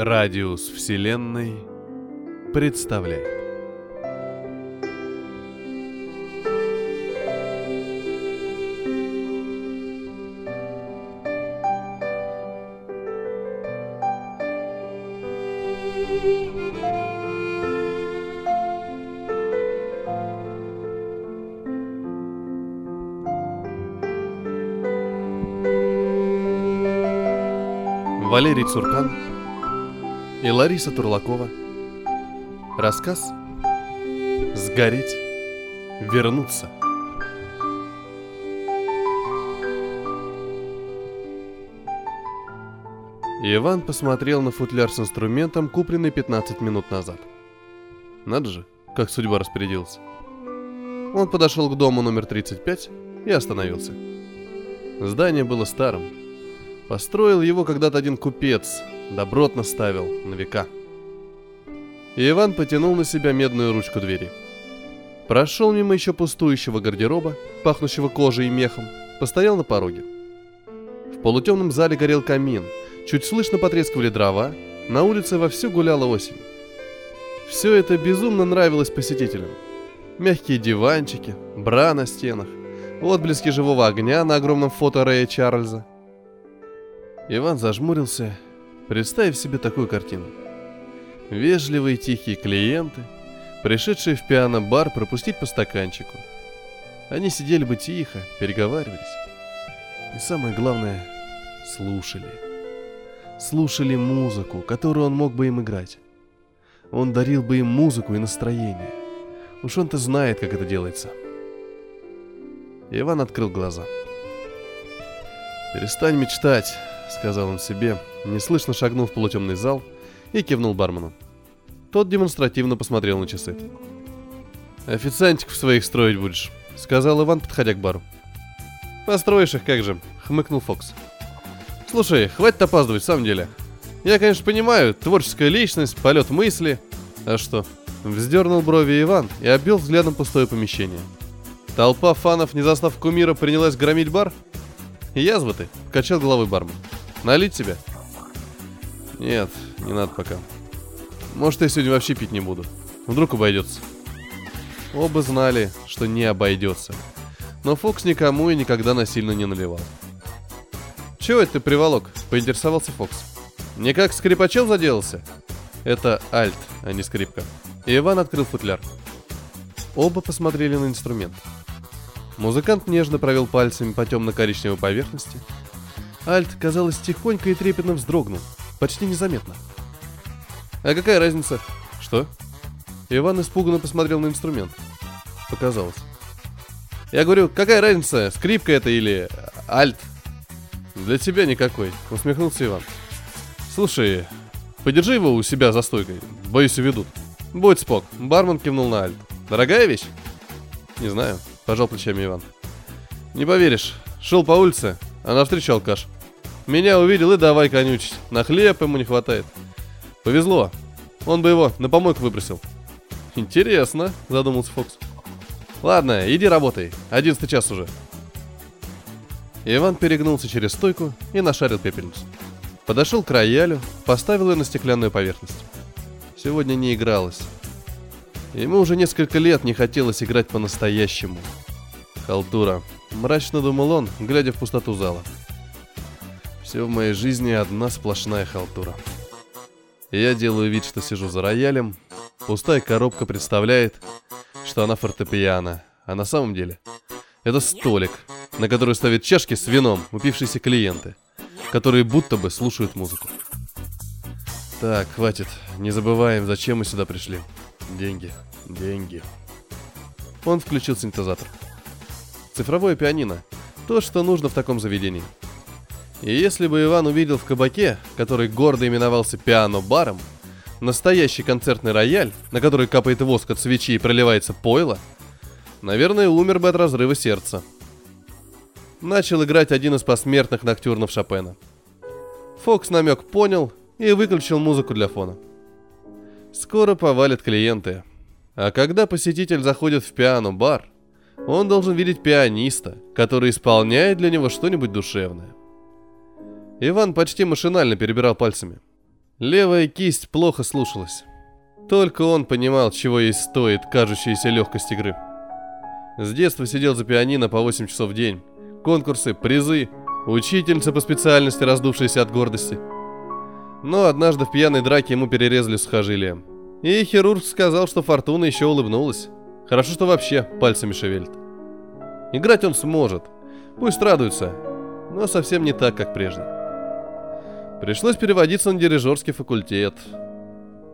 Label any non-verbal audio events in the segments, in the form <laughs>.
Радиус Вселенной представляет. Валерий Цуркан и Лариса Турлакова. Рассказ «Сгореть, вернуться». Иван посмотрел на футляр с инструментом, купленный 15 минут назад. Надо же, как судьба распорядилась. Он подошел к дому номер 35 и остановился. Здание было старым. Построил его когда-то один купец, добротно ставил на века. И Иван потянул на себя медную ручку двери. Прошел мимо еще пустующего гардероба, пахнущего кожей и мехом, постоял на пороге. В полутемном зале горел камин, чуть слышно потрескивали дрова, на улице вовсю гуляла осень. Все это безумно нравилось посетителям. Мягкие диванчики, бра на стенах, отблески живого огня на огромном фото Рэя Чарльза. Иван зажмурился, представив себе такую картину. Вежливые тихие клиенты, пришедшие в пиано-бар пропустить по стаканчику. Они сидели бы тихо, переговаривались. И самое главное, слушали. Слушали музыку, которую он мог бы им играть. Он дарил бы им музыку и настроение. Уж он-то знает, как это делается. Иван открыл глаза. «Перестань мечтать», — сказал он себе, неслышно шагнул в полутемный зал и кивнул бармену. Тот демонстративно посмотрел на часы. «Официантиков своих строить будешь», — сказал Иван, подходя к бару. «Построишь их как же», — хмыкнул Фокс. «Слушай, хватит опаздывать, в самом деле. Я, конечно, понимаю, творческая личность, полет мысли. А что?» Вздернул брови Иван и обвел взглядом пустое помещение. Толпа фанов, не застав кумира, принялась громить бар? Язва ты, качал головой бармен. Налить тебе? Нет, не надо пока. Может, я сегодня вообще пить не буду. Вдруг обойдется. Оба знали, что не обойдется. Но Фокс никому и никогда насильно не наливал. «Чего это ты приволок?» — поинтересовался Фокс. «Никак скрипачел заделался?» «Это альт, а не скрипка». И Иван открыл футляр. Оба посмотрели на инструмент. Музыкант нежно провел пальцами по темно-коричневой поверхности. Альт, казалось, тихонько и трепетно вздрогнул. Почти незаметно. «А какая разница?» «Что?» Иван испуганно посмотрел на инструмент. Показалось. «Я говорю, какая разница, скрипка это или альт?» «Для тебя никакой», — усмехнулся Иван. «Слушай, подержи его у себя за стойкой, боюсь, уведут». «Будь спок», — бармен кивнул на альт. «Дорогая вещь?» «Не знаю», — пожал плечами Иван. «Не поверишь, шел по улице, а навстречу алкаш. Меня увидел и давай конючить, на хлеб ему не хватает. Повезло, он бы его на помойку выбросил». «Интересно», — задумался Фокс. «Ладно, иди работай, одиннадцатый час уже». Иван перегнулся через стойку и нашарил пепельницу. Подошел к роялю, поставил ее на стеклянную поверхность. Сегодня не игралось. Ему уже несколько лет не хотелось играть по-настоящему. Халтура. Мрачно думал он, глядя в пустоту зала. Все в моей жизни одна сплошная халтура. Я делаю вид, что сижу за роялем. Пустая коробка представляет, что она фортепиано. А на самом деле это столик, на который ставят чашки с вином упившиеся клиенты, которые будто бы слушают музыку. Так, хватит. Не забываем, зачем мы сюда пришли. Деньги. Деньги. Он включил синтезатор. Цифровое пианино. То, что нужно в таком заведении. И если бы Иван увидел в кабаке, который гордо именовался пиано-баром, настоящий концертный рояль, на который капает воск от свечи и проливается пойло, наверное, умер бы от разрыва сердца. Начал играть один из посмертных ноктюрнов Шопена. Фокс намек понял и выключил музыку для фона. Скоро повалят клиенты. А когда посетитель заходит в пиано-бар, он должен видеть пианиста, который исполняет для него что-нибудь душевное. Иван почти машинально перебирал пальцами. Левая кисть плохо слушалась. Только он понимал, чего ей стоит кажущаяся легкость игры. С детства сидел за пианино по 8 часов в день. Конкурсы, призы, учительница по специальности, раздувшаяся от гордости. Но однажды в пьяной драке ему перерезали сухожилие. И хирург сказал, что фортуна еще улыбнулась. Хорошо, что вообще пальцами шевелит. Играть он сможет. Пусть радуется. Но совсем не так, как прежде. Пришлось переводиться на дирижерский факультет.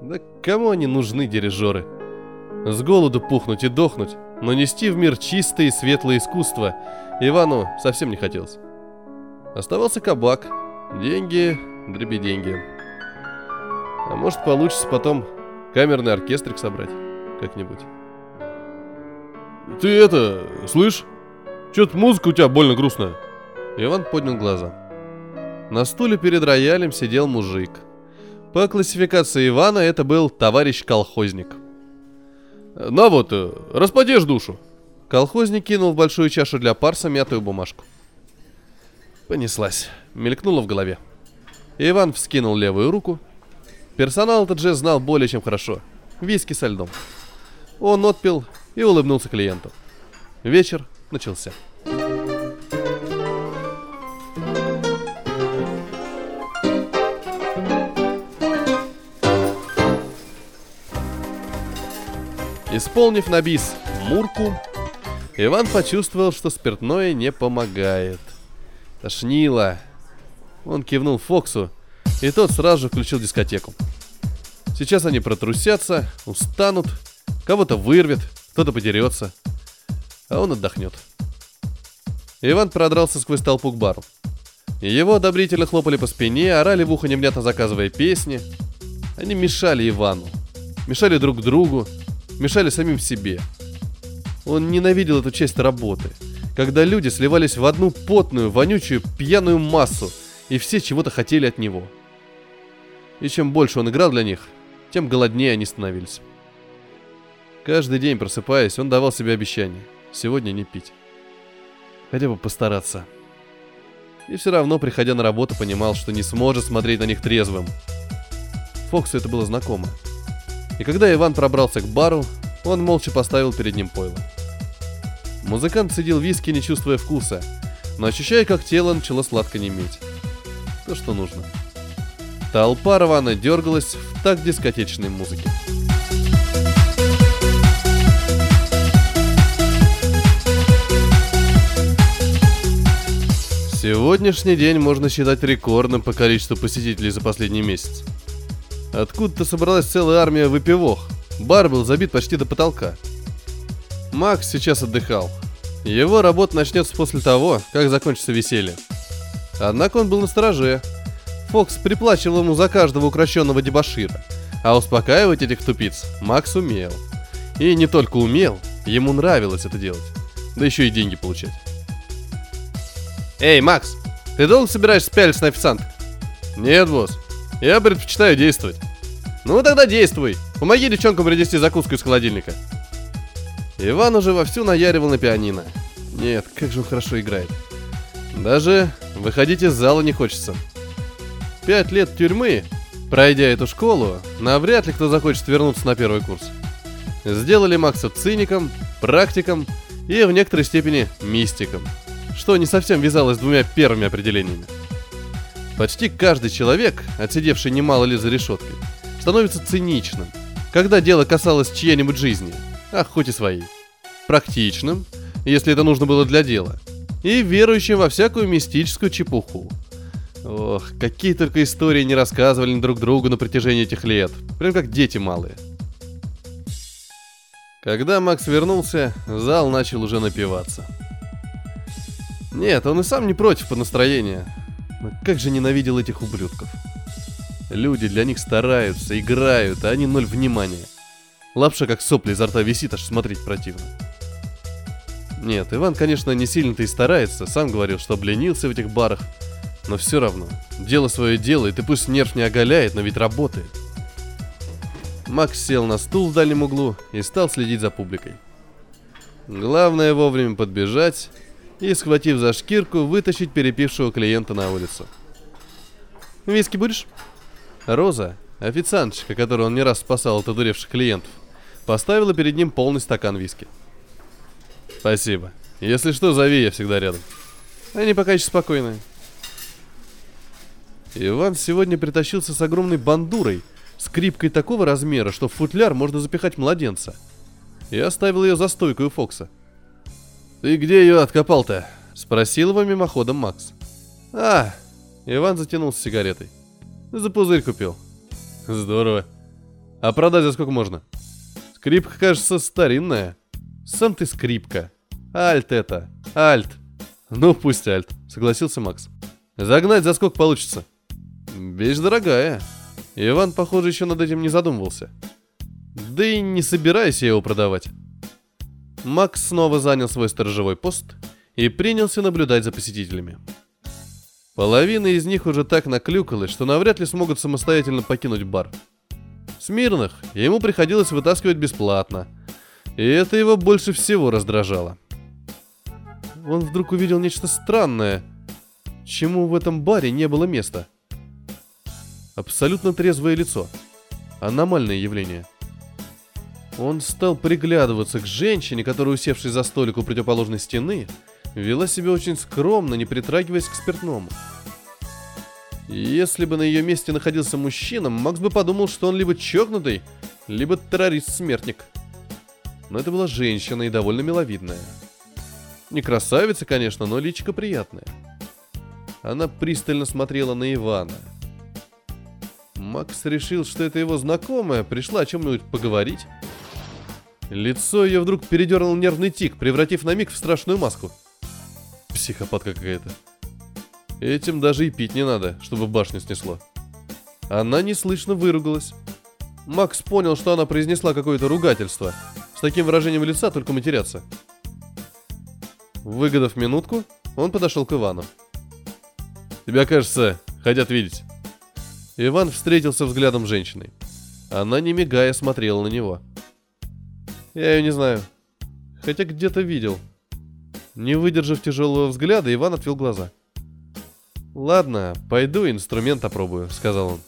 Да кому они нужны, дирижеры? С голоду пухнуть и дохнуть, но нести в мир чистое и светлое искусство Ивану совсем не хотелось. Оставался кабак. Деньги, дроби деньги. А может получится потом камерный оркестрик собрать как-нибудь. Ты это, слышь? Чё-то музыка у тебя больно грустная. Иван поднял глаза. На стуле перед роялем сидел мужик. По классификации Ивана это был товарищ-колхозник. На вот, э, распадешь душу. Колхозник кинул в большую чашу для парса мятую бумажку. Понеслась. Мелькнула в голове. Иван вскинул левую руку. Персонал этот же знал более чем хорошо. Виски со льдом. Он отпил и улыбнулся клиенту. Вечер начался. Исполнив на бис «Мурку», Иван почувствовал, что спиртное не помогает. Тошнило. Он кивнул Фоксу, и тот сразу же включил дискотеку. Сейчас они протрусятся, устанут, кого-то вырвет, кто-то подерется, а он отдохнет. Иван продрался сквозь толпу к бару. Его одобрительно хлопали по спине, орали в ухо невнятно заказывая песни. Они мешали Ивану, мешали друг другу, мешали самим себе. Он ненавидел эту часть работы, когда люди сливались в одну потную, вонючую, пьяную массу, и все чего-то хотели от него. И чем больше он играл для них, тем голоднее они становились. Каждый день просыпаясь, он давал себе обещание сегодня не пить. Хотя бы постараться. И все равно, приходя на работу, понимал, что не сможет смотреть на них трезвым. Фоксу это было знакомо. И когда Иван пробрался к бару, он молча поставил перед ним пойло. Музыкант сидел виски, не чувствуя вкуса, но ощущая, как тело начало сладко неметь. То, что нужно. Толпа рвано дергалась в такт дискотечной музыки. Сегодняшний день можно считать рекордным по количеству посетителей за последний месяц. Откуда-то собралась целая армия выпивох. Бар был забит почти до потолка. Макс сейчас отдыхал. Его работа начнется после того, как закончится веселье. Однако он был на стороже. Фокс приплачивал ему за каждого укращенного дебашира. А успокаивать этих тупиц Макс умел. И не только умел, ему нравилось это делать. Да еще и деньги получать. Эй, Макс, ты долго собираешься пялиться на официанта? Нет, босс. Я предпочитаю действовать. Ну тогда действуй. Помоги девчонкам принести закуску из холодильника. Иван уже вовсю наяривал на пианино. Нет, как же он хорошо играет. Даже выходить из зала не хочется. Пять лет тюрьмы, пройдя эту школу, навряд ли кто захочет вернуться на первый курс. Сделали Макса циником, практиком и в некоторой степени мистиком, что не совсем вязалось с двумя первыми определениями. Почти каждый человек, отсидевший немало лет за решеткой, становится циничным, когда дело касалось чьей-нибудь жизни, ах, хоть и своей. Практичным, если это нужно было для дела, и верующим во всякую мистическую чепуху. Ох, какие только истории не рассказывали друг другу на протяжении этих лет, прям как дети малые. Когда Макс вернулся, зал начал уже напиваться. Нет, он и сам не против по настроению, но как же ненавидел этих ублюдков. Люди для них стараются, играют, а они ноль внимания. Лапша как сопли изо рта висит, аж смотреть противно. Нет, Иван, конечно, не сильно-то и старается, сам говорил, что обленился в этих барах. Но все равно, дело свое делает, и пусть нерв не оголяет, но ведь работает. Макс сел на стул в дальнем углу и стал следить за публикой. Главное вовремя подбежать и, схватив за шкирку, вытащить перепившего клиента на улицу. «Виски будешь?» Роза, Официанточка, которую он не раз спасал от одуревших клиентов, поставила перед ним полный стакан виски. «Спасибо. Если что, зови, я всегда рядом». Они пока еще спокойные. Иван сегодня притащился с огромной бандурой, скрипкой такого размера, что в футляр можно запихать младенца. И оставил ее за стойкой у Фокса. «Ты где ее откопал-то?» — спросил его мимоходом Макс. «А!» — Иван затянулся сигаретой. «За пузырь купил». «Здорово. А продать за сколько можно?» «Скрипка, кажется, старинная». «Сам ты скрипка. Альт это. Альт». «Ну, пусть альт», — согласился Макс. «Загнать за сколько получится?» Вещь дорогая. Иван, похоже, еще над этим не задумывался. Да и не собираюсь я его продавать. Макс снова занял свой сторожевой пост и принялся наблюдать за посетителями. Половина из них уже так наклюкалась, что навряд ли смогут самостоятельно покинуть бар. Смирных ему приходилось вытаскивать бесплатно, и это его больше всего раздражало. Он вдруг увидел нечто странное, чему в этом баре не было места – Абсолютно трезвое лицо. Аномальное явление. Он стал приглядываться к женщине, которая, усевшись за столик у противоположной стены, вела себя очень скромно, не притрагиваясь к спиртному. Если бы на ее месте находился мужчина, Макс бы подумал, что он либо чокнутый, либо террорист-смертник. Но это была женщина и довольно миловидная. Не красавица, конечно, но личико приятное. Она пристально смотрела на Ивана – Макс решил, что это его знакомая, пришла о чем-нибудь поговорить. Лицо ее вдруг передернул нервный тик, превратив на миг в страшную маску. Психопатка какая-то. Этим даже и пить не надо, чтобы башню снесло. Она неслышно выругалась. Макс понял, что она произнесла какое-то ругательство. С таким выражением лица только матеряться. Выгодав минутку, он подошел к Ивану. «Тебя, кажется, хотят видеть». Иван встретился взглядом с женщиной. Она, не мигая, смотрела на него. Я ее не знаю. Хотя где-то видел. Не выдержав тяжелого взгляда, Иван отвел глаза. «Ладно, пойду инструмент опробую», — сказал он.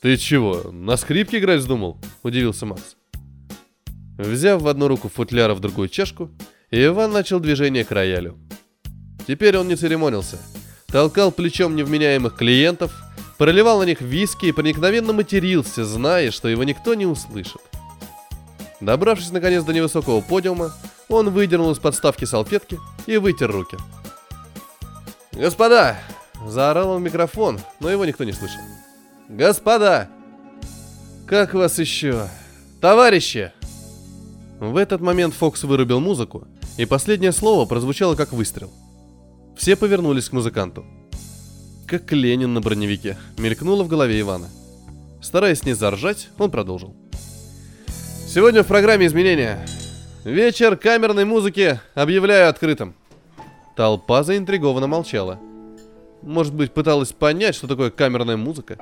«Ты чего, на скрипке играть вздумал?» — удивился Макс. Взяв в одну руку футляра, в другую чашку, Иван начал движение к роялю. Теперь он не церемонился. Толкал плечом невменяемых клиентов, проливал на них виски и проникновенно матерился, зная, что его никто не услышит. Добравшись наконец до невысокого подиума, он выдернул из подставки салфетки и вытер руки. «Господа!» – заорал он в микрофон, но его никто не слышал. «Господа! Как вас еще? Товарищи!» В этот момент Фокс вырубил музыку, и последнее слово прозвучало как выстрел. Все повернулись к музыканту – как Ленин на броневике, мелькнуло в голове Ивана. Стараясь не заржать, он продолжил. Сегодня в программе изменения. Вечер камерной музыки объявляю открытым. Толпа заинтригованно молчала. Может быть, пыталась понять, что такое камерная музыка?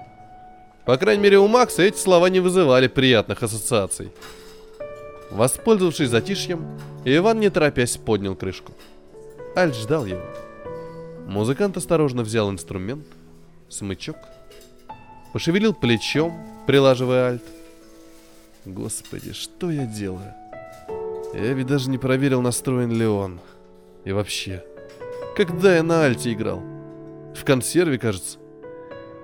По крайней мере, у Макса эти слова не вызывали приятных ассоциаций. Воспользовавшись затишьем, Иван, не торопясь, поднял крышку. Альт ждал его. Музыкант осторожно взял инструмент, смычок, пошевелил плечом, прилаживая альт. Господи, что я делаю? Я ведь даже не проверил, настроен ли он. И вообще, когда я на альте играл? В консерве, кажется.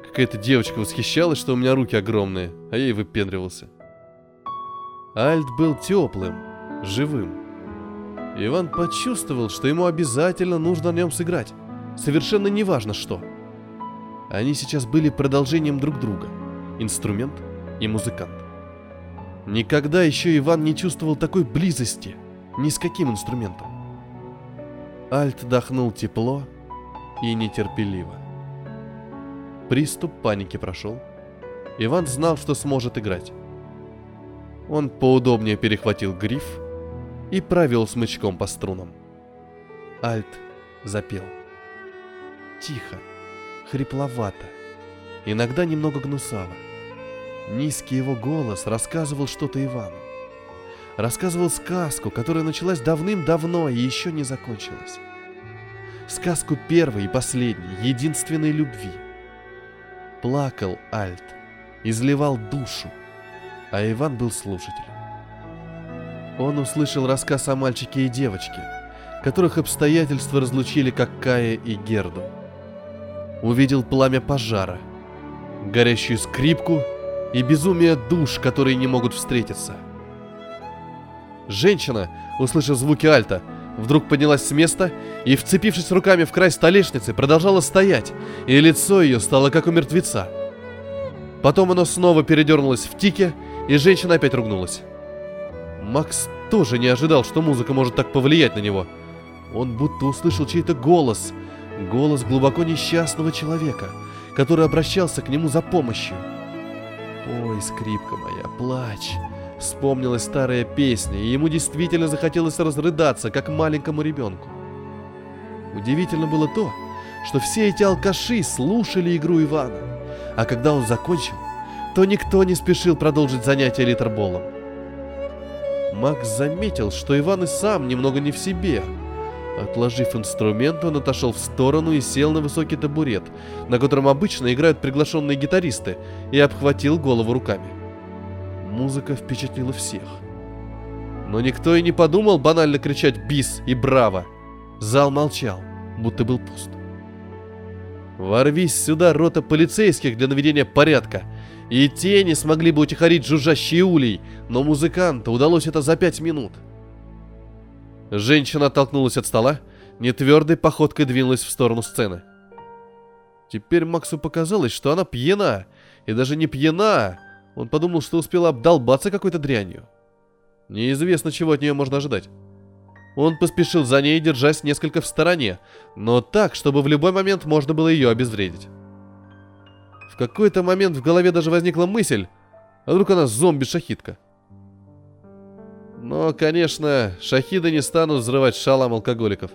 Какая-то девочка восхищалась, что у меня руки огромные, а я и выпендривался. Альт был теплым, живым. Иван почувствовал, что ему обязательно нужно на нем сыграть. Совершенно неважно что. Они сейчас были продолжением друг друга. Инструмент и музыкант. Никогда еще Иван не чувствовал такой близости ни с каким инструментом. Альт дохнул тепло и нетерпеливо. Приступ паники прошел. Иван знал, что сможет играть. Он поудобнее перехватил гриф и провел смычком по струнам. Альт запел тихо, хрипловато, иногда немного гнусаво. Низкий его голос рассказывал что-то Ивану. Рассказывал сказку, которая началась давным-давно и еще не закончилась. Сказку первой и последней, единственной любви. Плакал Альт, изливал душу, а Иван был слушателем. Он услышал рассказ о мальчике и девочке, которых обстоятельства разлучили как Кая и Герду. Увидел пламя пожара, горящую скрипку и безумие душ, которые не могут встретиться. Женщина, услышав звуки альта, вдруг поднялась с места и, вцепившись руками в край столешницы, продолжала стоять, и лицо ее стало как у мертвеца. Потом оно снова передернулось в тике, и женщина опять ругнулась. Макс тоже не ожидал, что музыка может так повлиять на него. Он будто услышал чей-то голос, голос глубоко несчастного человека, который обращался к нему за помощью. «Ой, скрипка моя, плачь!» Вспомнилась старая песня, и ему действительно захотелось разрыдаться, как маленькому ребенку. Удивительно было то, что все эти алкаши слушали игру Ивана, а когда он закончил, то никто не спешил продолжить занятие литерболом. Макс заметил, что Иван и сам немного не в себе. Отложив инструмент, он отошел в сторону и сел на высокий табурет, на котором обычно играют приглашенные гитаристы, и обхватил голову руками. Музыка впечатлила всех. Но никто и не подумал банально кричать «Бис!» и «Браво!». Зал молчал, будто был пуст. Ворвись сюда рота полицейских для наведения порядка, и те не смогли бы утихарить жужжащий улей, но музыканту удалось это за пять минут. Женщина оттолкнулась от стола, нетвердой походкой двинулась в сторону сцены. Теперь Максу показалось, что она пьяна, и даже не пьяна, он подумал, что успела обдолбаться какой-то дрянью. Неизвестно, чего от нее можно ожидать. Он поспешил за ней, держась несколько в стороне, но так, чтобы в любой момент можно было ее обезвредить. В какой-то момент в голове даже возникла мысль, а вдруг она зомби-шахидка. Но, конечно, шахиды не станут взрывать шалам алкоголиков.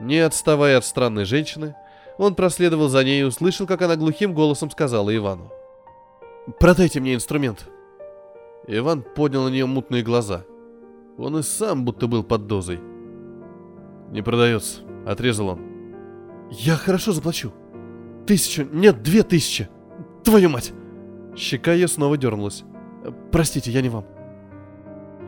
Не отставая от странной женщины, он проследовал за ней и услышал, как она глухим голосом сказала Ивану. «Продайте мне инструмент». Иван поднял на нее мутные глаза. Он и сам будто был под дозой. «Не продается», — отрезал он. «Я хорошо заплачу. Тысячу, нет, две тысячи. Твою мать!» Щека ее снова дернулась. «Простите, я не вам».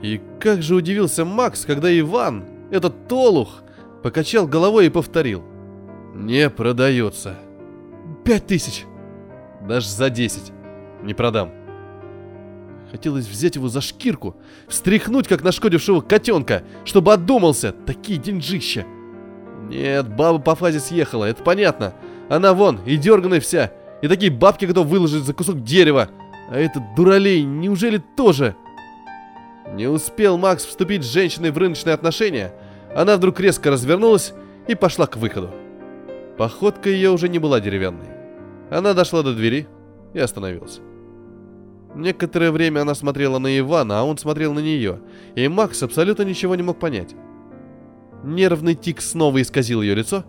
И как же удивился Макс, когда Иван, этот толух, покачал головой и повторил. «Не продается». «Пять тысяч». «Даже за десять». Не продам. Хотелось взять его за шкирку, встряхнуть, как нашкодившего котенка, чтобы отдумался. Такие деньжища. Нет, баба по фазе съехала, это понятно. Она вон, и дерганая вся. И такие бабки готов выложить за кусок дерева. А этот дуралей, неужели тоже? Не успел Макс вступить с женщиной в рыночные отношения, она вдруг резко развернулась и пошла к выходу. Походка ее уже не была деревянной. Она дошла до двери и остановилась. Некоторое время она смотрела на Ивана, а он смотрел на нее, и Макс абсолютно ничего не мог понять. Нервный тик снова исказил ее лицо,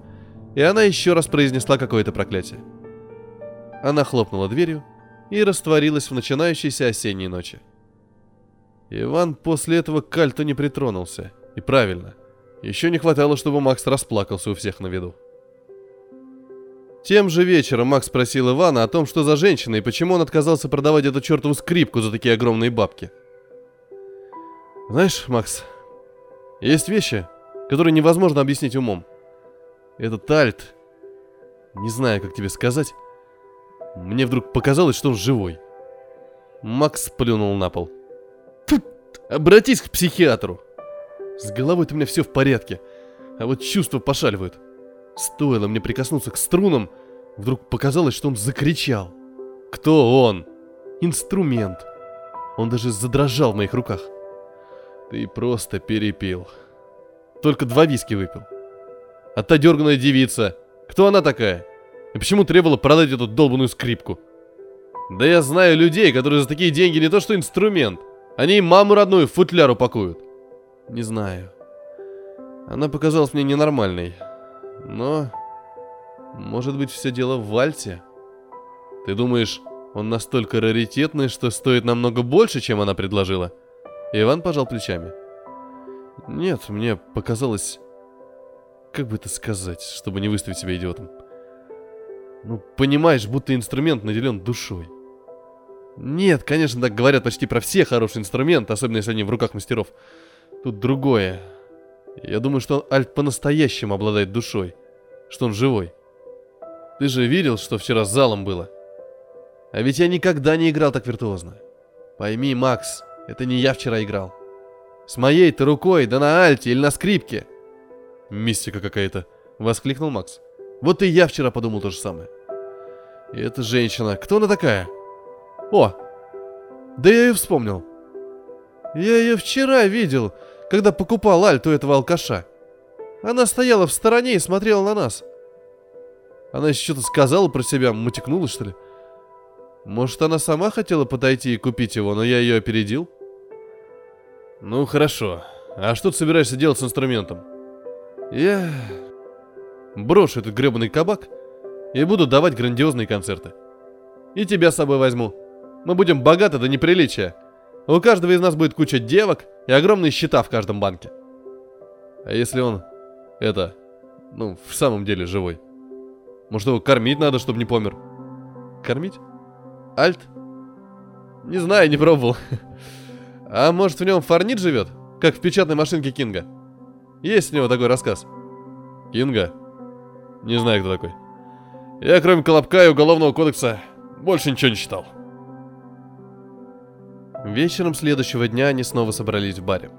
и она еще раз произнесла какое-то проклятие. Она хлопнула дверью и растворилась в начинающейся осенней ночи. Иван после этого к кальту не притронулся. И правильно. Еще не хватало, чтобы Макс расплакался у всех на виду. Тем же вечером Макс спросил Ивана о том, что за женщина и почему он отказался продавать эту чертову скрипку за такие огромные бабки. Знаешь, Макс, есть вещи, которые невозможно объяснить умом. Этот альт, не знаю, как тебе сказать, мне вдруг показалось, что он живой. Макс плюнул на пол. Обратись к психиатру. С головой-то у меня все в порядке, а вот чувства пошаливают. Стоило мне прикоснуться к струнам, вдруг показалось, что он закричал. Кто он? Инструмент. Он даже задрожал в моих руках. Ты просто перепил. Только два виски выпил. А та дерганая девица, кто она такая? И почему требовала продать эту долбанную скрипку? Да я знаю людей, которые за такие деньги не то что инструмент. Они маму родную в футляр упакуют. Не знаю. Она показалась мне ненормальной. Но... Может быть, все дело в вальсе? Ты думаешь, он настолько раритетный, что стоит намного больше, чем она предложила? Иван пожал плечами. Нет, мне показалось... Как бы это сказать, чтобы не выставить себя идиотом? Ну, понимаешь, будто инструмент наделен душой. Нет, конечно, так говорят почти про все хорошие инструменты, особенно если они в руках мастеров. Тут другое. Я думаю, что Альт по-настоящему обладает душой. Что он живой. Ты же видел, что вчера с залом было? А ведь я никогда не играл так виртуозно. Пойми, Макс, это не я вчера играл. С моей-то рукой, да на альте или на скрипке. Мистика какая-то, воскликнул Макс. Вот и я вчера подумал то же самое. И эта женщина, кто она такая? О, да я ее вспомнил. Я ее вчера видел, когда покупал альту этого алкаша. Она стояла в стороне и смотрела на нас. Она еще что-то сказала про себя, мотикнула, что ли? Может, она сама хотела подойти и купить его, но я ее опередил? Ну, хорошо. А что ты собираешься делать с инструментом? Я брошу этот гребаный кабак и буду давать грандиозные концерты. И тебя с собой возьму. Мы будем богаты до неприличия. У каждого из нас будет куча девок и огромные счета в каждом банке. А если он, это, ну, в самом деле живой? Может, его кормить надо, чтобы не помер? Кормить? Альт? Не знаю, не пробовал. <laughs> А может, в нем фарнит живет? Как в печатной машинке Кинга? Есть у него такой рассказ. Кинга? Не знаю, кто такой. Я, кроме Колобка и Уголовного кодекса, больше ничего не читал. Вечером следующего дня они снова собрались в баре.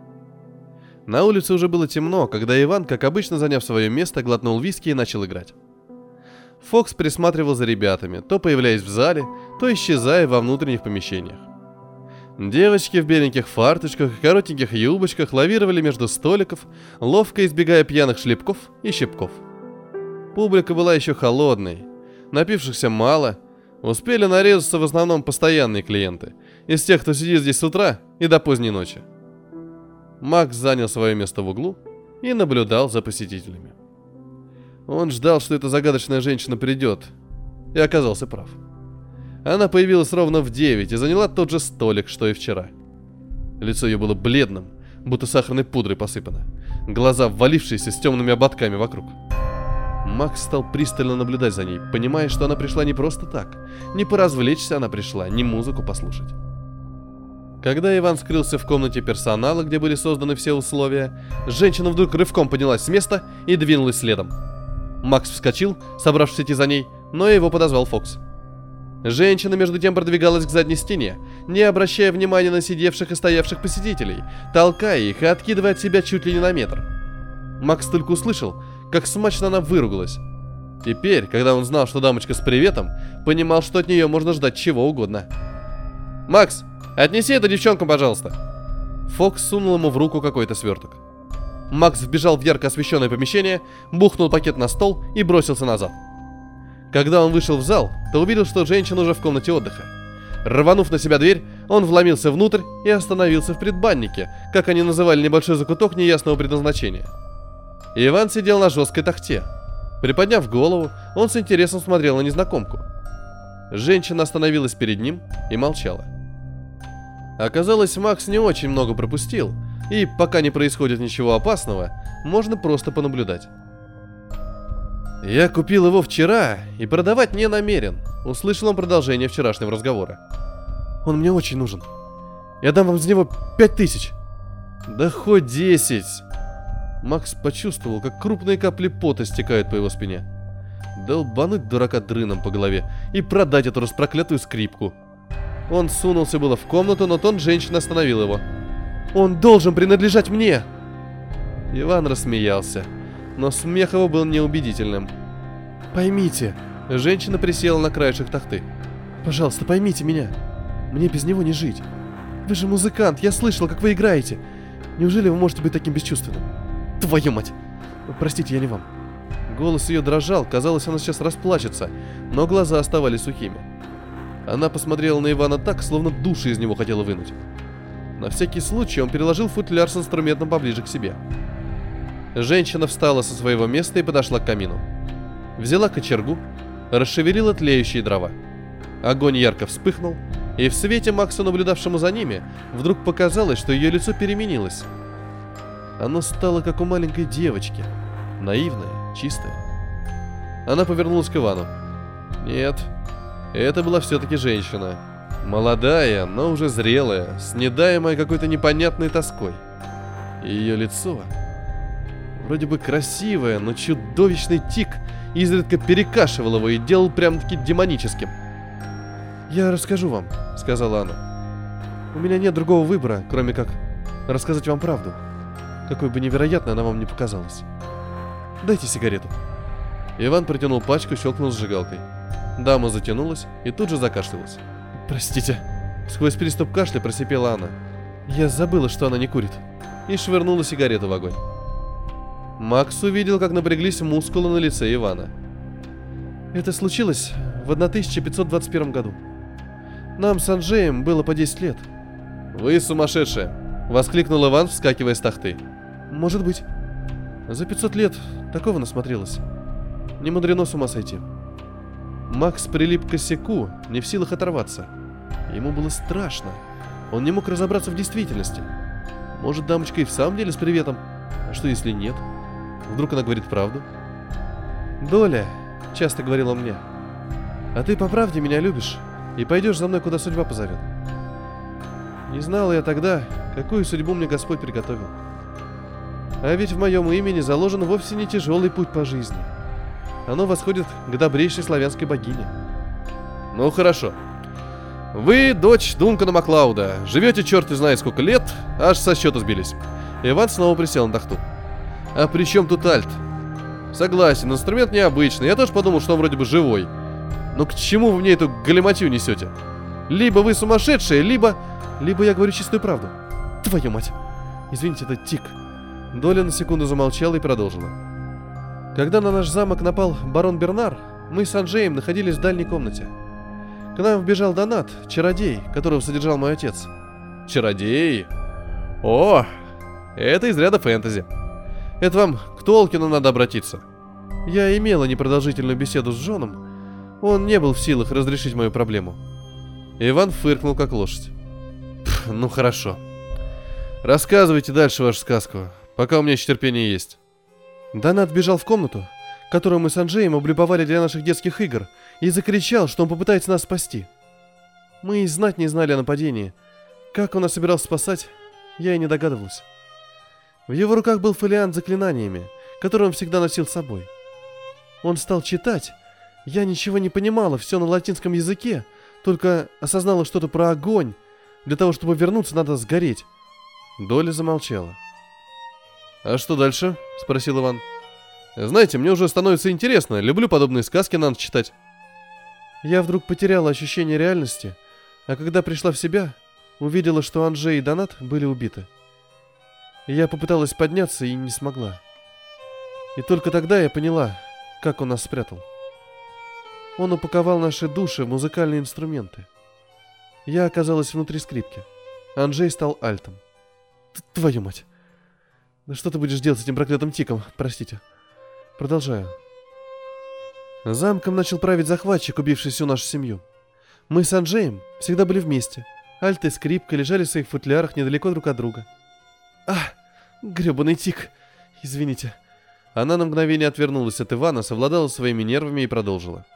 На улице уже было темно, когда Иван, как обычно заняв свое место, глотнул виски и начал играть. Фокс присматривал за ребятами, то появляясь в зале, то исчезая во внутренних помещениях. Девочки в беленьких фарточках и коротеньких юбочках лавировали между столиков, ловко избегая пьяных шлепков и щепков. Публика была еще холодной, напившихся мало, успели нарезаться в основном постоянные клиенты, из тех, кто сидит здесь с утра и до поздней ночи. Макс занял свое место в углу и наблюдал за посетителями. Он ждал, что эта загадочная женщина придет, и оказался прав. Она появилась ровно в 9 и заняла тот же столик, что и вчера. Лицо ее было бледным, будто сахарной пудрой посыпано. Глаза ввалившиеся с темными ободками вокруг. Макс стал пристально наблюдать за ней, понимая, что она пришла не просто так. Не поразвлечься она пришла, не музыку послушать. Когда Иван скрылся в комнате персонала, где были созданы все условия, женщина вдруг рывком поднялась с места и двинулась следом. Макс вскочил, собравшись идти за ней, но его подозвал Фокс. Женщина между тем продвигалась к задней стене, не обращая внимания на сидевших и стоявших посетителей, толкая их и откидывая от себя чуть ли не на метр. Макс только услышал, как смачно она выругалась. Теперь, когда он знал, что дамочка с приветом, понимал, что от нее можно ждать чего угодно. «Макс, отнеси это девчонкам, пожалуйста!» Фокс сунул ему в руку какой-то сверток. Макс вбежал в ярко освещенное помещение, бухнул пакет на стол и бросился назад. Когда он вышел в зал, то увидел, что женщина уже в комнате отдыха. Рванув на себя дверь, он вломился внутрь и остановился в предбаннике, как они называли небольшой закуток неясного предназначения. Иван сидел на жесткой тахте. Приподняв голову, он с интересом смотрел на незнакомку. Женщина остановилась перед ним и молчала. Оказалось, Макс не очень много пропустил, и пока не происходит ничего опасного, можно просто понаблюдать. «Я купил его вчера и продавать не намерен», — услышал он продолжение вчерашнего разговора. «Он мне очень нужен. Я дам вам за него пять тысяч». «Да хоть десять!» Макс почувствовал, как крупные капли пота стекают по его спине. Долбануть дурака дрыном по голове и продать эту распроклятую скрипку. Он сунулся было в комнату, но тон женщины остановил его. «Он должен принадлежать мне!» Иван рассмеялся но смех его был неубедительным. «Поймите», — женщина присела на краешек тахты. «Пожалуйста, поймите меня. Мне без него не жить. Вы же музыкант, я слышал, как вы играете. Неужели вы можете быть таким бесчувственным? Твою мать! Простите, я не вам». Голос ее дрожал, казалось, она сейчас расплачется, но глаза оставались сухими. Она посмотрела на Ивана так, словно души из него хотела вынуть. На всякий случай он переложил футляр с инструментом поближе к себе. Женщина встала со своего места и подошла к камину. Взяла кочергу, расшевелила тлеющие дрова. Огонь ярко вспыхнул, и в свете Макса, наблюдавшему за ними, вдруг показалось, что ее лицо переменилось. Оно стало как у маленькой девочки, наивное, чистое. Она повернулась к Ивану. Нет, это была все-таки женщина. Молодая, но уже зрелая, снедаемая какой-то непонятной тоской. Ее лицо... Вроде бы красивое, но чудовищный тик изредка перекашивал его и делал прям-таки демоническим. «Я расскажу вам», — сказала она. «У меня нет другого выбора, кроме как рассказать вам правду, какой бы невероятной она вам не показалась. Дайте сигарету». Иван протянул пачку, щелкнул зажигалкой. Дама затянулась и тут же закашлялась. «Простите». Сквозь приступ кашля просипела она. «Я забыла, что она не курит». И швырнула сигарету в огонь. Макс увидел, как напряглись мускулы на лице Ивана. Это случилось в 1521 году. Нам с Анжеем было по 10 лет. «Вы сумасшедшие!» — воскликнул Иван, вскакивая с тахты. «Может быть. За 500 лет такого насмотрелось. Не мудрено с ума сойти». Макс прилип к косяку, не в силах оторваться. Ему было страшно. Он не мог разобраться в действительности. Может, дамочка и в самом деле с приветом? А что, если нет? Вдруг она говорит правду? «Доля», — часто говорила мне, — «а ты по правде меня любишь и пойдешь за мной, куда судьба позовет». Не знал я тогда, какую судьбу мне Господь приготовил. А ведь в моем имени заложен вовсе не тяжелый путь по жизни. Оно восходит к добрейшей славянской богине. Ну хорошо. Вы дочь Дункана Маклауда. Живете черт и знает сколько лет, аж со счета сбились. Иван снова присел на тахту. А при чем тут альт? Согласен, инструмент необычный. Я тоже подумал, что он вроде бы живой. Но к чему вы мне эту галиматью несете? Либо вы сумасшедшие, либо... Либо я говорю чистую правду. Твою мать. Извините, это тик. Доля на секунду замолчала и продолжила. Когда на наш замок напал барон Бернар, мы с Анжеем находились в дальней комнате. К нам вбежал Донат, чародей, которого содержал мой отец. Чародей? О, это из ряда фэнтези. Это вам к Толкину надо обратиться. Я имела непродолжительную беседу с Джоном. Он не был в силах разрешить мою проблему. Иван фыркнул, как лошадь. ну хорошо. Рассказывайте дальше вашу сказку, пока у меня еще терпение есть. Донат бежал в комнату, которую мы с Анджеем облюбовали для наших детских игр, и закричал, что он попытается нас спасти. Мы и знать не знали о нападении. Как он нас собирался спасать, я и не догадывался. В его руках был фолиант с заклинаниями, который он всегда носил с собой. Он стал читать. Я ничего не понимала, все на латинском языке, только осознала что-то про огонь. Для того, чтобы вернуться, надо сгореть. Доля замолчала. «А что дальше?» — спросил Иван. «Знаете, мне уже становится интересно. Люблю подобные сказки надо читать». Я вдруг потеряла ощущение реальности, а когда пришла в себя, увидела, что Анжей и Донат были убиты. Я попыталась подняться и не смогла. И только тогда я поняла, как он нас спрятал. Он упаковал наши души в музыкальные инструменты. Я оказалась внутри скрипки. Анжей стал альтом. Твою мать. Да что ты будешь делать с этим проклятым тиком? Простите. Продолжаю. Замком начал править захватчик, убивший всю нашу семью. Мы с Анжеем всегда были вместе. Альт и скрипка лежали в своих футлярах недалеко друг от друга. А, гребаный тик. Извините. Она на мгновение отвернулась от Ивана, совладала своими нервами и продолжила.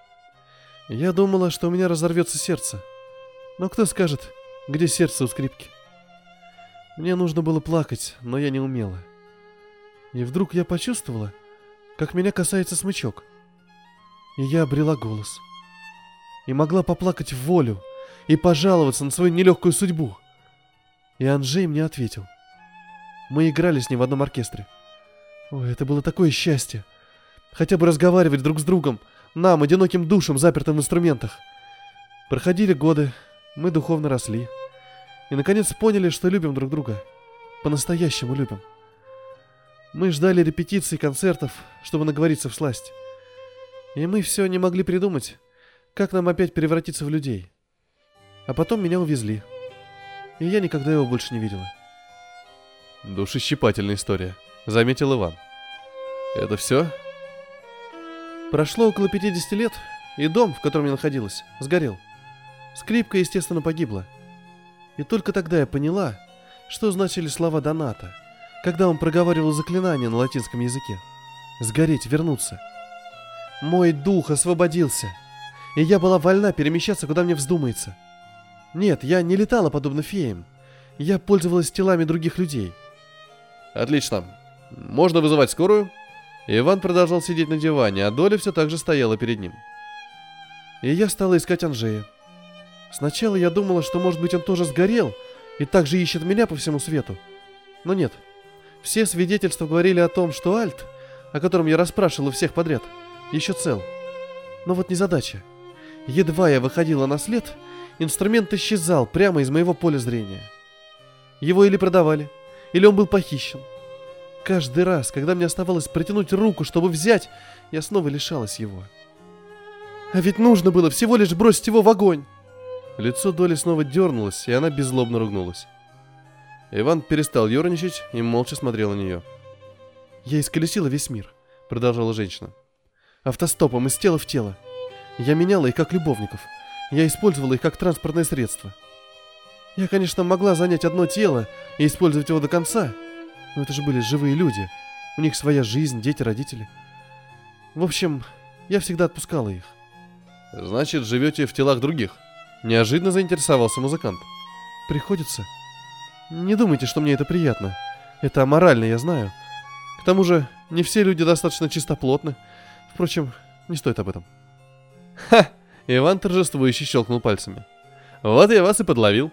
Я думала, что у меня разорвется сердце. Но кто скажет, где сердце у скрипки? Мне нужно было плакать, но я не умела. И вдруг я почувствовала, как меня касается смычок. И я обрела голос. И могла поплакать в волю и пожаловаться на свою нелегкую судьбу. И Анжей мне ответил — мы играли с ним в одном оркестре. Ой, это было такое счастье. Хотя бы разговаривать друг с другом, нам, одиноким душам, запертым в инструментах. Проходили годы, мы духовно росли. И наконец поняли, что любим друг друга. По-настоящему любим. Мы ждали репетиций, концертов, чтобы наговориться в сласть. И мы все не могли придумать, как нам опять превратиться в людей. А потом меня увезли. И я никогда его больше не видела. Душещипательная история, заметил Иван. Это все? Прошло около 50 лет, и дом, в котором я находилась, сгорел. Скрипка, естественно, погибла. И только тогда я поняла, что значили слова Доната, когда он проговаривал заклинание на латинском языке. Сгореть, вернуться. Мой дух освободился. и я была вольна перемещаться, куда мне вздумается. Нет, я не летала подобно феям. Я пользовалась телами других людей. Отлично. Можно вызывать скорую? Иван продолжал сидеть на диване, а Доля все так же стояла перед ним. И я стала искать Анжея. Сначала я думала, что, может быть, он тоже сгорел и также ищет меня по всему свету. Но нет. Все свидетельства говорили о том, что Альт, о котором я расспрашивала всех подряд, еще цел. Но вот незадача. Едва я выходила на след, инструмент исчезал прямо из моего поля зрения. Его или продавали, или он был похищен. Каждый раз, когда мне оставалось протянуть руку, чтобы взять, я снова лишалась его. А ведь нужно было всего лишь бросить его в огонь. Лицо Доли снова дернулось, и она беззлобно ругнулась. Иван перестал ерничать и молча смотрел на нее. «Я исколесила весь мир», — продолжала женщина. «Автостопом из тела в тело. Я меняла их как любовников. Я использовала их как транспортное средство. Я, конечно, могла занять одно тело и использовать его до конца, но это же были живые люди. У них своя жизнь, дети, родители. В общем, я всегда отпускала их. Значит, живете в телах других? Неожиданно заинтересовался музыкант. Приходится. Не думайте, что мне это приятно. Это аморально, я знаю. К тому же, не все люди достаточно чистоплотны. Впрочем, не стоит об этом. Ха! Иван торжествующе щелкнул пальцами. Вот я вас и подловил.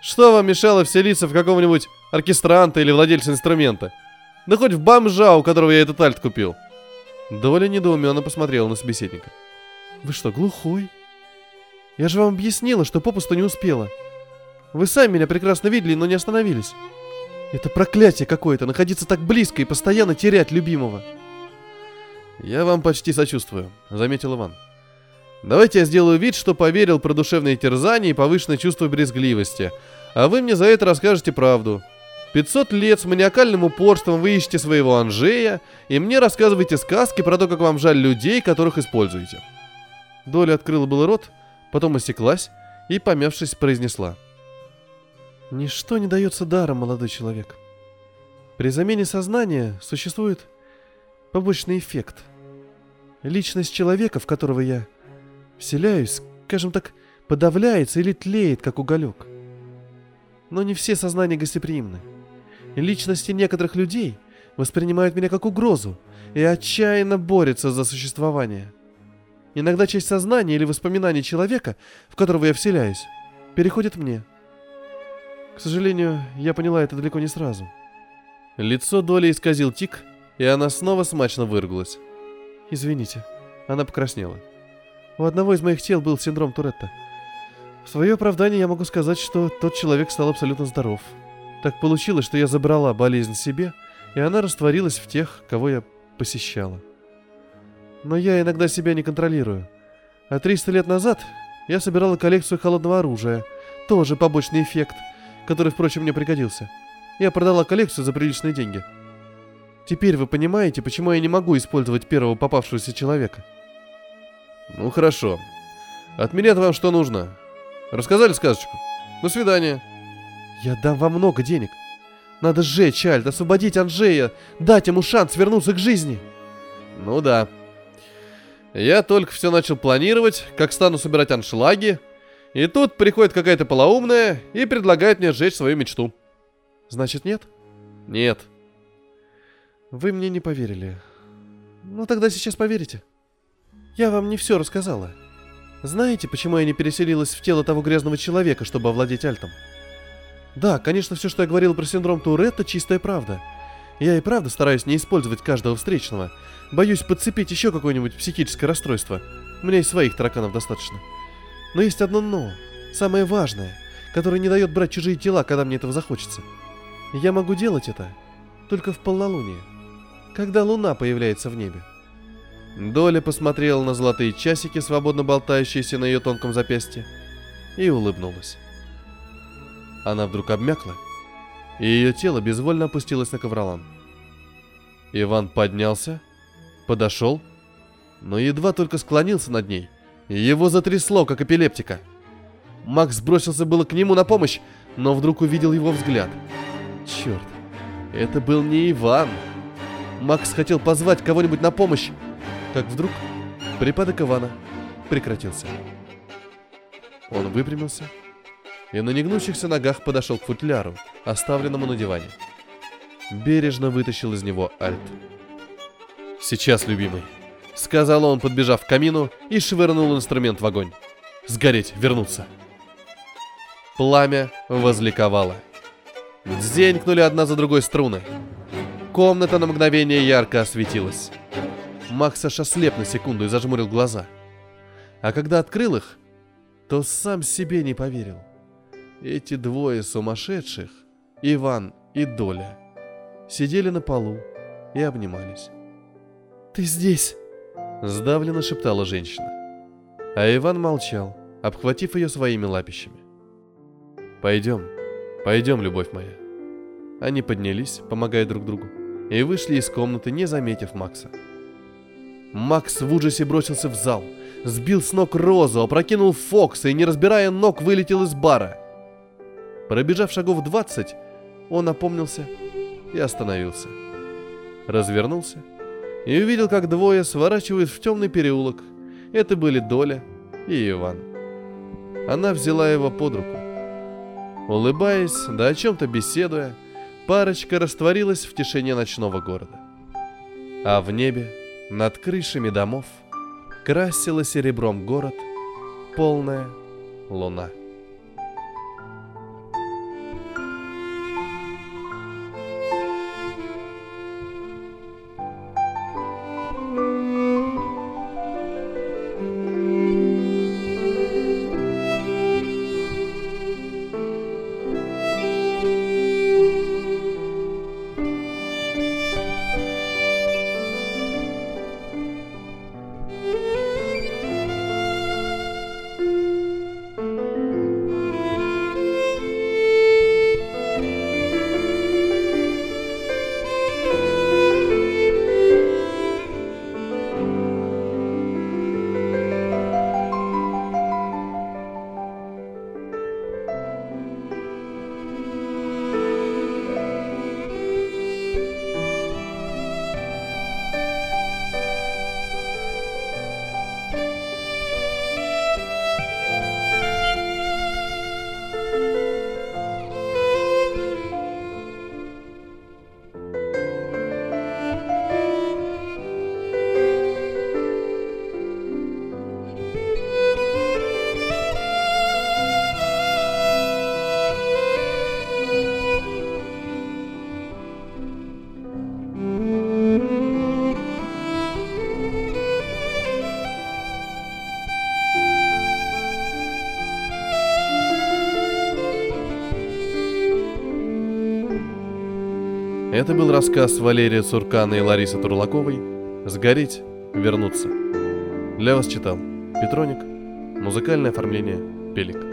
Что вам мешало вселиться в какого-нибудь оркестранта или владельца инструмента? Да хоть в бомжа, у которого я этот альт купил. Доля недоуменно посмотрела на собеседника. Вы что, глухой? Я же вам объяснила, что попусту не успела. Вы сами меня прекрасно видели, но не остановились. Это проклятие какое-то, находиться так близко и постоянно терять любимого. Я вам почти сочувствую, заметил Иван. Давайте я сделаю вид, что поверил про душевные терзания и повышенное чувство брезгливости, а вы мне за это расскажете правду. 500 лет с маниакальным упорством вы ищете своего Анжея, и мне рассказываете сказки про то, как вам жаль людей, которых используете. Доля открыла был рот, потом осеклась и, помявшись, произнесла. «Ничто не дается даром, молодой человек. При замене сознания существует побочный эффект. Личность человека, в которого я вселяюсь, скажем так, подавляется или тлеет, как уголек. Но не все сознания гостеприимны. Личности некоторых людей воспринимают меня как угрозу и отчаянно борются за существование. Иногда часть сознания или воспоминаний человека, в которого я вселяюсь, переходит мне. К сожалению, я поняла это далеко не сразу. Лицо Доли исказил тик, и она снова смачно выругалась. Извините, она покраснела. У одного из моих тел был синдром Туретта. В свое оправдание я могу сказать, что тот человек стал абсолютно здоров. Так получилось, что я забрала болезнь себе, и она растворилась в тех, кого я посещала но я иногда себя не контролирую. А 300 лет назад я собирала коллекцию холодного оружия. Тоже побочный эффект, который, впрочем, мне пригодился. Я продала коллекцию за приличные деньги. Теперь вы понимаете, почему я не могу использовать первого попавшегося человека. Ну хорошо. От меня вам что нужно? Рассказали сказочку? До свидания. Я дам вам много денег. Надо сжечь Альт, освободить Анжея, дать ему шанс вернуться к жизни. Ну да, я только все начал планировать, как стану собирать аншлаги, и тут приходит какая-то полоумная и предлагает мне сжечь свою мечту. Значит, нет? Нет. Вы мне не поверили. Ну тогда сейчас поверите. Я вам не все рассказала. Знаете, почему я не переселилась в тело того грязного человека, чтобы овладеть альтом? Да, конечно, все, что я говорила про синдром Туретта, чистая правда — я и правда стараюсь не использовать каждого встречного. Боюсь подцепить еще какое-нибудь психическое расстройство. У меня и своих тараканов достаточно. Но есть одно «но», самое важное, которое не дает брать чужие тела, когда мне этого захочется. Я могу делать это только в полнолуние, когда луна появляется в небе. Доля посмотрела на золотые часики, свободно болтающиеся на ее тонком запястье, и улыбнулась. Она вдруг обмякла и ее тело безвольно опустилось на ковролан. Иван поднялся, подошел, но едва только склонился над ней, его затрясло, как эпилептика. Макс бросился было к нему на помощь, но вдруг увидел его взгляд. Черт, это был не Иван. Макс хотел позвать кого-нибудь на помощь, как вдруг припадок Ивана, прекратился. Он выпрямился и на негнущихся ногах подошел к футляру, оставленному на диване. Бережно вытащил из него альт. «Сейчас, любимый», — сказал он, подбежав к камину и швырнул инструмент в огонь. «Сгореть, вернуться». Пламя возликовало. Дзенькнули одна за другой струны. Комната на мгновение ярко осветилась. Макс аж ослеп на секунду и зажмурил глаза. А когда открыл их, то сам себе не поверил. Эти двое сумасшедших, Иван и Доля, сидели на полу и обнимались. «Ты здесь!» — сдавленно шептала женщина. А Иван молчал, обхватив ее своими лапищами. «Пойдем, пойдем, любовь моя». Они поднялись, помогая друг другу, и вышли из комнаты, не заметив Макса. Макс в ужасе бросился в зал, сбил с ног Розу, опрокинул Фокса и, не разбирая ног, вылетел из бара. Пробежав шагов 20, он опомнился и остановился. Развернулся и увидел, как двое сворачивают в темный переулок. Это были Доля и Иван. Она взяла его под руку. Улыбаясь, да о чем-то беседуя, парочка растворилась в тишине ночного города. А в небе, над крышами домов, красила серебром город полная луна. Это был рассказ Валерия Цуркана и Ларисы Турлаковой «Сгореть, вернуться». Для вас читал Петроник, музыкальное оформление Пелик.